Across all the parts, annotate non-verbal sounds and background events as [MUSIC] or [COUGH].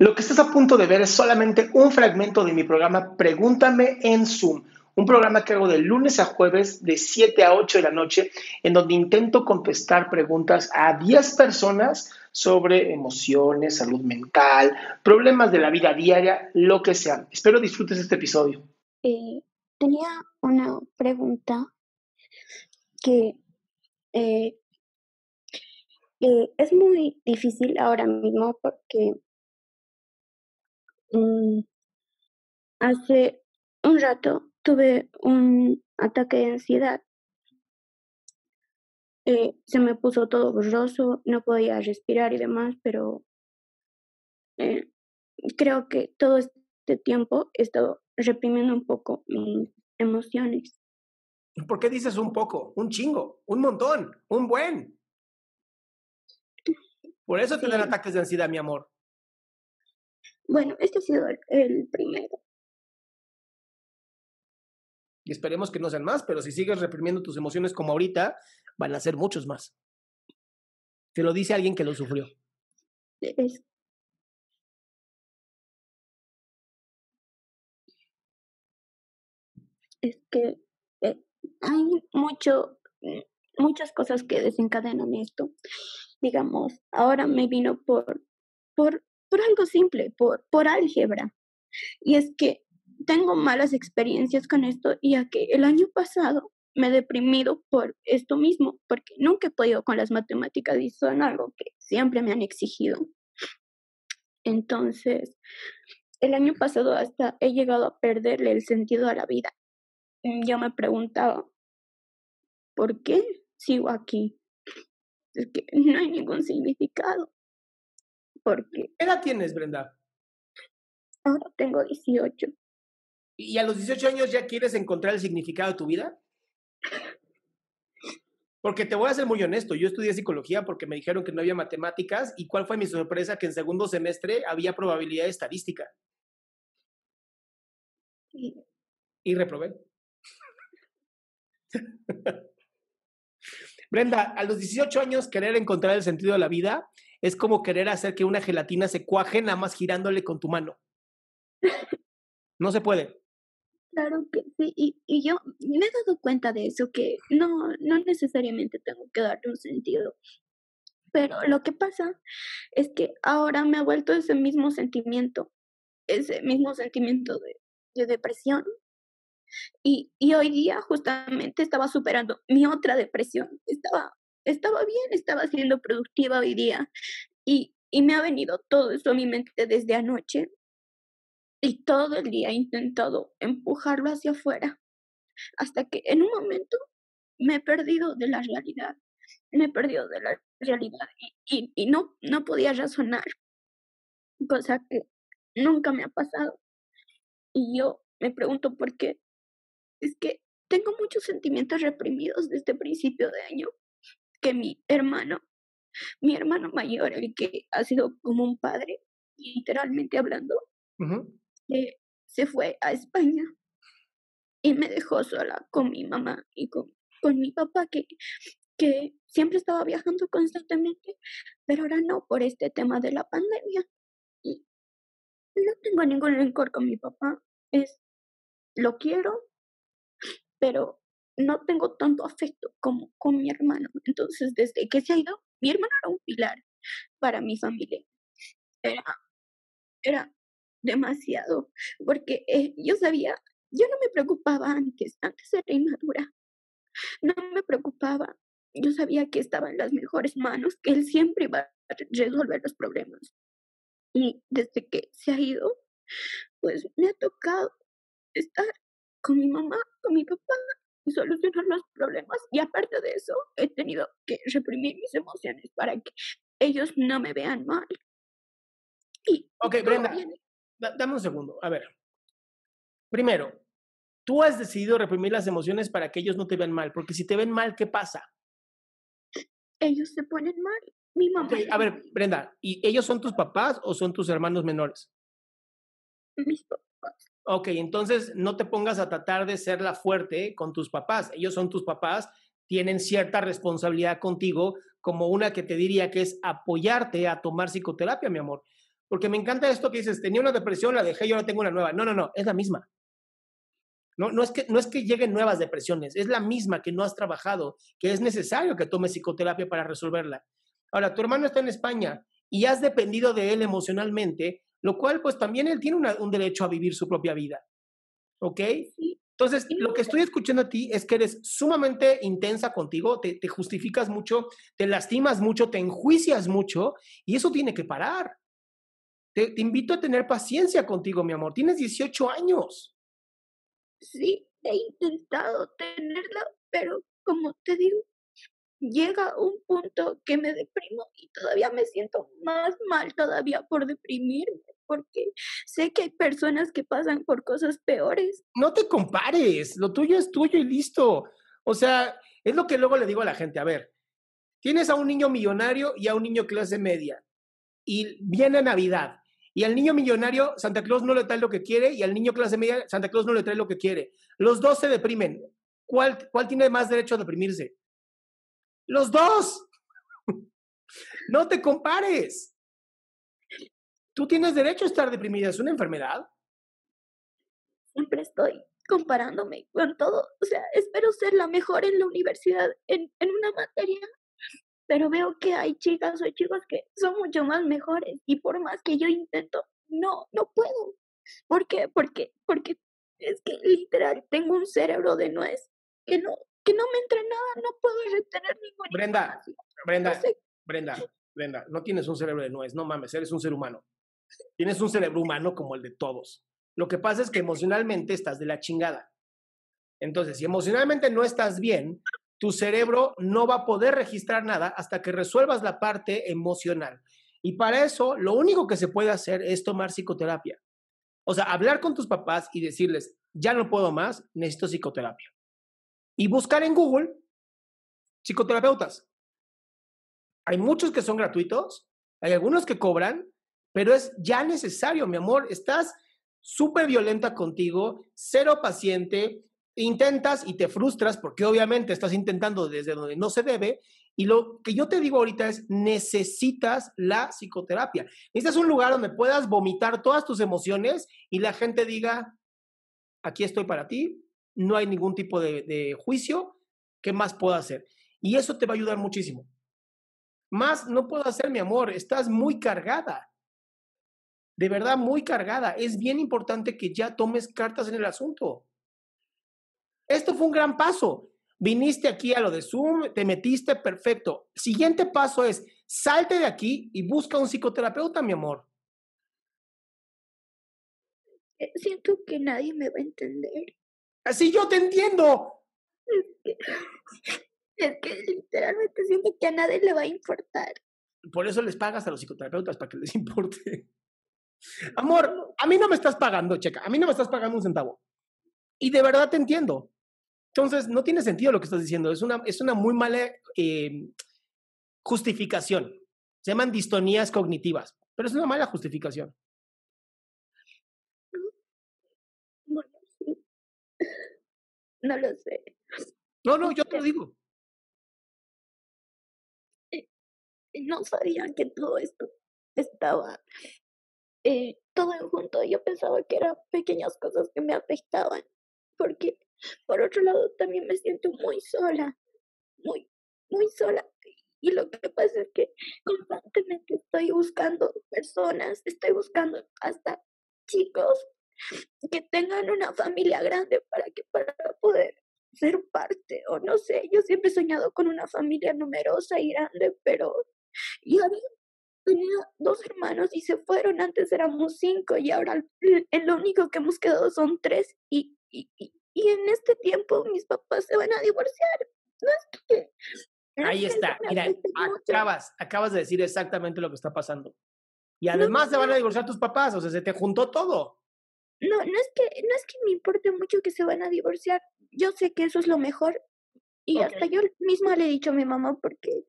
Lo que estás a punto de ver es solamente un fragmento de mi programa Pregúntame en Zoom, un programa que hago de lunes a jueves de 7 a 8 de la noche, en donde intento contestar preguntas a 10 personas sobre emociones, salud mental, problemas de la vida diaria, lo que sea. Espero disfrutes este episodio. Eh, tenía una pregunta que eh, eh, es muy difícil ahora mismo porque mm, hace un rato tuve un ataque de ansiedad. Eh, se me puso todo borroso, no podía respirar y demás, pero eh, creo que todo este tiempo he estado reprimiendo un poco mis emociones. ¿Por qué dices un poco? Un chingo, un montón, un buen. Por eso te dan Sí. ataques de ansiedad, mi amor. Bueno, este ha sido el, el primero. Y esperemos que no sean más, pero si sigues reprimiendo tus emociones como ahorita, van a ser muchos más. Te lo dice alguien que lo sufrió. Es, es que eh, hay mucho, mm, muchas cosas que desencadenan esto. Digamos, ahora me vino por, por, por algo simple, por, por álgebra. Y es que tengo malas experiencias con esto, ya que el año pasado me he deprimido por esto mismo, porque nunca he podido con las matemáticas y son algo que siempre me han exigido. Entonces, el año pasado hasta he llegado a perderle el sentido a la vida. Mm, Yo me preguntaba, ¿por qué sigo aquí? Es que no hay ningún significado. Porque ¿Qué edad tienes, Brenda? ahora tengo 18. ¿Y a los 18 años ya quieres encontrar el significado de tu vida? Porque te voy a ser muy honesto, yo estudié psicología porque me dijeron que no había matemáticas y cuál fue mi sorpresa que en segundo semestre había probabilidad estadística Y y reprobé. [LAUGHS] Brenda, a los 18 años querer encontrar el sentido de la vida es como querer hacer que una gelatina se cuaje nada más girándole con tu mano. No se puede. Claro que sí, y, yo me he dado cuenta de eso, que no, no necesariamente tengo que darle un sentido. Pero lo que pasa es que ahora me ha vuelto ese mismo sentimiento, ese mismo sentimiento de, de depresión. Y, y hoy día justamente estaba superando mi otra depresión. Estaba, estaba bien, estaba siendo productiva hoy día. Y, y me ha venido todo eso a mi mente desde anoche. Y todo el día he intentado empujarlo hacia afuera, hasta que en un momento me he perdido de la realidad, me he perdido de la realidad y, y, y no, no podía razonar, cosa que nunca me ha pasado. Y yo me pregunto por qué. Es que tengo muchos sentimientos reprimidos desde principio de año, que mi hermano, mi hermano mayor, el que ha sido como un padre, literalmente hablando, eh, se fue a España y me dejó sola con mi mamá y con, con mi papá que, que siempre estaba viajando constantemente, pero ahora no por este tema de la pandemia. Y no tengo ningún rencor con mi papá, es lo quiero, pero no tengo tanto afecto como con mi hermano. Entonces, desde que se ha ido, mi hermano era un pilar para mi familia. Era, era demasiado, porque eh, yo sabía, yo no me preocupaba antes, antes era inmadura, no me preocupaba, yo sabía que estaba en las mejores manos, que él siempre iba a resolver los problemas. Y desde que se ha ido, pues me ha tocado estar con mi mamá, con mi papá y solucionar los problemas. Y aparte de eso, he tenido que reprimir mis emociones para que ellos no me vean mal. Y ok, Brenda, dame un segundo. A ver. Primero, tú has decidido reprimir las emociones para que ellos no te vean mal, porque si te ven mal, ¿qué pasa? Ellos se ponen mal. Mi mamá. a ver, Brenda, ¿y ellos son tus papás o son tus hermanos menores? Mis papás. Ok, entonces no te pongas a tratar de ser la fuerte con tus papás. Ellos son tus papás, tienen cierta responsabilidad contigo, como una que te diría que es apoyarte a tomar psicoterapia, mi amor. Porque me encanta esto que dices, tenía una depresión, la dejé y ahora tengo una nueva. No, no, no, es la misma. No, no, es que, no es que lleguen nuevas depresiones, es la misma que no has trabajado, que es necesario que tomes psicoterapia para resolverla. Ahora, tu hermano está en España y has dependido de él emocionalmente, lo cual pues también él tiene un derecho a vivir su propia vida. ¿Ok? Entonces, lo que estoy escuchando a ti es que eres sumamente intensa contigo, te, te justificas mucho, te lastimas mucho, te enjuicias mucho y eso tiene que parar. Te, te invito a tener paciencia contigo, mi amor. Tienes 18 años. Sí, he intentado tenerla, pero como te digo, llega un punto que me deprimo y todavía me siento más mal todavía por deprimirme, porque sé que hay personas que pasan por cosas peores. No te compares, lo tuyo es tuyo y listo. O sea, es lo que luego le digo a la gente, a ver, tienes a un niño millonario y a un niño clase media y viene Navidad y al niño millonario, Santa Claus no le trae lo que quiere y al niño clase media, Santa Claus no le trae lo que quiere. Los dos se deprimen. ¿Cuál, cuál tiene más derecho a deprimirse? Los dos. no te compares. Tú tienes derecho a estar deprimida. ¿Es una enfermedad? Siempre estoy comparándome con todo. O sea, espero ser la mejor en la universidad, en, en una materia pero veo que hay chicas o chicos que son mucho más mejores y por más que yo intento, no, no puedo. ¿Por qué? Porque, porque es que literal tengo un cerebro de nuez que no, que no me entra nada, no puedo retener ninguna Brenda, Brenda, Brenda, Brenda, no tienes un cerebro de nuez, no mames, eres un ser humano. Tienes un cerebro humano como el de todos. Lo que pasa es que emocionalmente estás de la chingada. Entonces, si emocionalmente no estás bien, tu cerebro no va a poder registrar nada hasta que resuelvas la parte emocional. Y para eso, lo único que se puede hacer es tomar psicoterapia. O sea, hablar con tus papás y decirles, ya no puedo más, necesito psicoterapia. Y buscar en Google psicoterapeutas. Hay muchos que son gratuitos, hay algunos que cobran, pero es ya necesario, mi amor. Estás súper violenta contigo, cero paciente, intentas y te frustras porque obviamente estás intentando desde donde no se debe. Y lo que yo te digo ahorita es, necesitas la psicoterapia. Necesitas un lugar donde puedas vomitar todas tus emociones y la gente diga, aquí estoy para ti, no hay ningún tipo de, juicio, ¿qué más puedo hacer? Y eso te va a ayudar muchísimo. Más no puedo hacer, mi amor, estás muy cargada. De verdad, muy cargada. Es bien importante que ya tomes cartas en el asunto. Esto fue un gran paso. Viniste aquí a lo de Zoom, te metiste, perfecto. Siguiente paso es, salte de aquí y busca un psicoterapeuta, mi amor. Eh, siento que nadie me va a entender. Así yo te entiendo. [LAUGHS] Es que, literalmente siento que a nadie le va a importar. Por eso les pagas a los psicoterapeutas, para que les importe. Amor, a mí no me estás pagando, checa, a mí no me estás pagando un centavo. Y de verdad te entiendo. Entonces, no tiene sentido lo que estás diciendo. Es una, es una muy mala eh, justificación. Se llaman distonías cognitivas, pero es una mala justificación. No lo sé. No, no, yo te lo digo. No sabían que todo esto estaba eh, todo en junto. Yo pensaba que eran pequeñas cosas que me afectaban, porque por otro lado también me siento muy sola, muy, muy sola. Y lo que pasa es que constantemente estoy buscando personas, estoy buscando hasta chicos que tengan una familia grande para que para poder ser parte o no sé, yo siempre he soñado con una familia numerosa y grande, pero yo tenía dos hermanos y se fueron, antes éramos cinco y ahora el, lo único que hemos quedado son tres y, y, y, en este tiempo mis papás se van a divorciar. No es que... Ahí está, mira, acabas, acabas de decir exactamente lo que está pasando. Y además se van a divorciar tus papás, o sea, se te juntó todo. No, no es que, no es que me importe mucho que se van a divorciar. Yo sé que eso es lo mejor. Y hasta yo misma le he dicho a mi mamá porque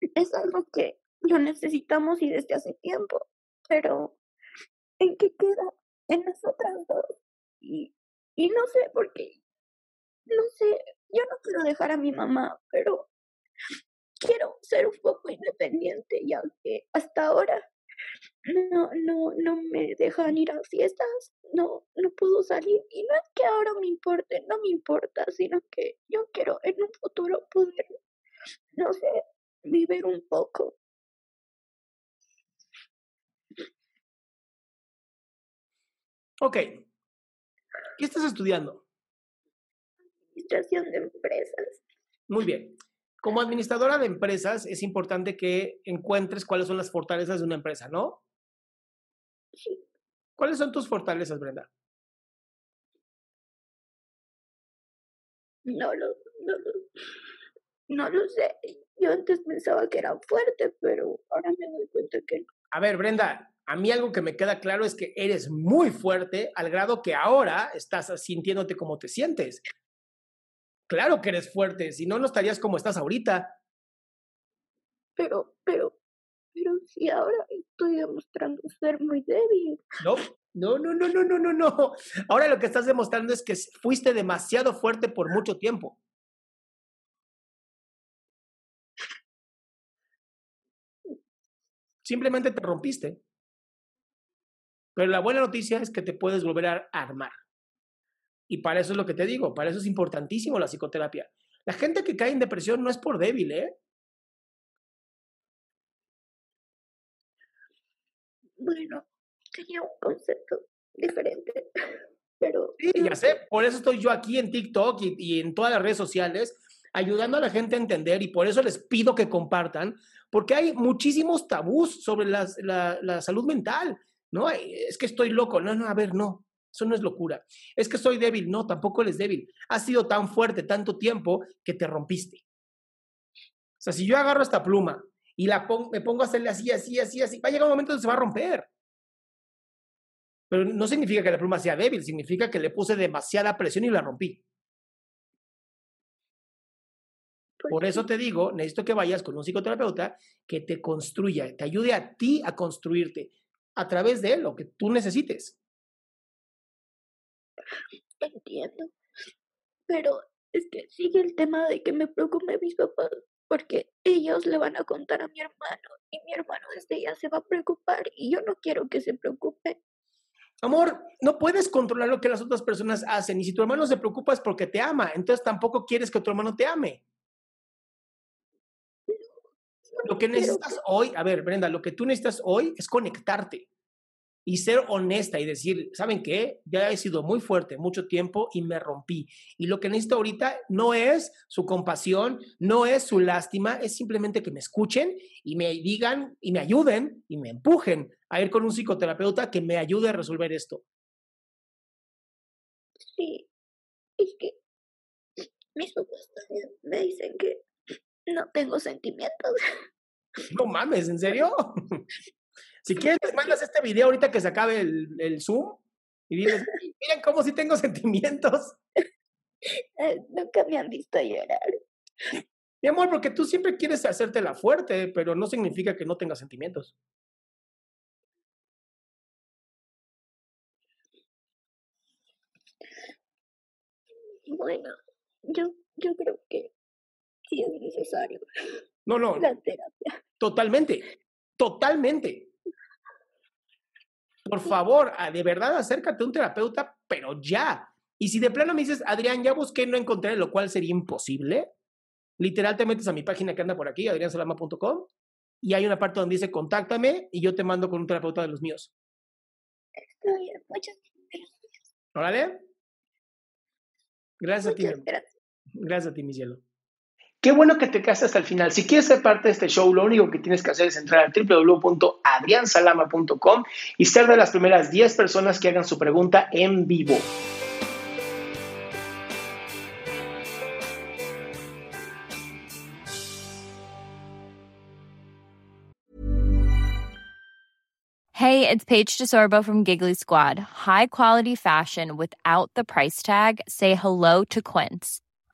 es algo que lo necesitamos y desde hace tiempo. Pero, ¿en qué queda? En nosotras dos. Y, y no sé por qué. No sé, yo no quiero dejar a mi mamá, pero quiero ser un poco independiente, ya que hasta ahora no, no, no me dejan ir a fiestas, no, no puedo salir. Y no es que ahora me importe, no me importa, sino que yo quiero en un futuro poder, no sé, vivir un poco. Ok. ¿Qué estás estudiando? Administración de empresas. Muy bien como administradora de empresas es importante que encuentres cuáles son las fortalezas de una empresa, ¿no? Sí. ¿Cuáles son tus fortalezas, Brenda? No lo, no lo, no lo sé. Yo antes pensaba que era fuerte, pero ahora me doy cuenta que no. A ver, Brenda, a mí algo que me queda claro es que eres muy fuerte al grado que ahora estás sintiéndote como te sientes. Claro que eres fuerte, si no, no estarías como estás ahorita. Pero, pero, pero si ahora estoy demostrando ser muy débil. No, no, no, no, no, no, no, no. Ahora lo que estás demostrando es que fuiste demasiado fuerte por mucho tiempo. Simplemente te rompiste. Pero la buena noticia es que te puedes volver a armar. Y para eso es lo que te digo, para eso es importantísimo la psicoterapia. La gente que cae en depresión no es por débil, ¿eh? Bueno, tenía un concepto diferente, [LAUGHS] pero... Sí, ya sé, por eso estoy yo aquí en TikTok y, en todas las redes sociales, ayudando a la gente a entender y por eso les pido que compartan, porque hay muchísimos tabús sobre la, la salud mental, ¿no? Es que estoy loco, no, no, a ver, no, eso no es locura. Es que soy débil. No, tampoco eres débil. Has sido tan fuerte tanto tiempo que te rompiste. O sea, si yo agarro esta pluma y la me pongo a hacerle así, así, así, así, va a llegar un momento donde se va a romper. Pero no significa que la pluma sea débil, significa que le puse demasiada presión y la rompí. Por eso te digo, necesito que vayas con un psicoterapeuta que te construya, te ayude a ti a construirte a través de lo que tú necesites. Entiendo. Pero es que sigue el tema de que me preocupe mis papás porque ellos le van a contar a mi hermano y mi hermano desde ya se va a preocupar y yo no quiero que se preocupe. Amor, no puedes controlar lo que las otras personas hacen y si tu hermano se preocupa es porque te ama, entonces tampoco quieres que tu hermano te ame. lo que necesitas hoy, a ver, Brenda, lo que tú necesitas hoy es conectarte y ser honesta y decir, ¿saben qué? Ya he sido muy fuerte mucho tiempo y me rompí. Y lo que necesito ahorita no es su compasión, no es su lástima, es simplemente que me escuchen y me digan y me ayuden y me empujen a ir con un psicoterapeuta que me ayude a resolver esto. Sí, es que mis papás también me dicen que no tengo sentimientos. No mames, ¿en serio? [LAUGHS] Si quieres, mandas este video ahorita que se acabe el, el Zoom y dices, miren cómo si tengo [LAUGHS] sentimientos. Nunca me han visto llorar. Mi amor, porque tú siempre quieres hacerte la fuerte, pero no significa que no tengas sentimientos. Bueno, yo, yo creo que sí es necesario. No, no. La terapia. Totalmente, totalmente. Por favor, ah, de verdad acércate a un terapeuta, pero ya. Y si de plano me dices, Adrián, ya busqué, no encontré, lo cual sería imposible, literal te metes a mi página que anda por aquí, adriansalama.com, y hay una parte donde dice contáctame y yo te mando con un terapeuta de los míos. Está bien, muchas gracias. ¿Órale? Gracias a ti. Muchas gracias. Gracias a ti, mi cielo. Qué bueno que te quedaste hasta el final. Si quieres ser parte de este show, lo único que tienes que hacer es entrar a www.adriansalama.com y ser de las primeras 10 personas que hagan su pregunta en vivo. Hey, it's Paige DeSorbo from Giggly Squad. High quality fashion without the price tag. Say hello to Quince.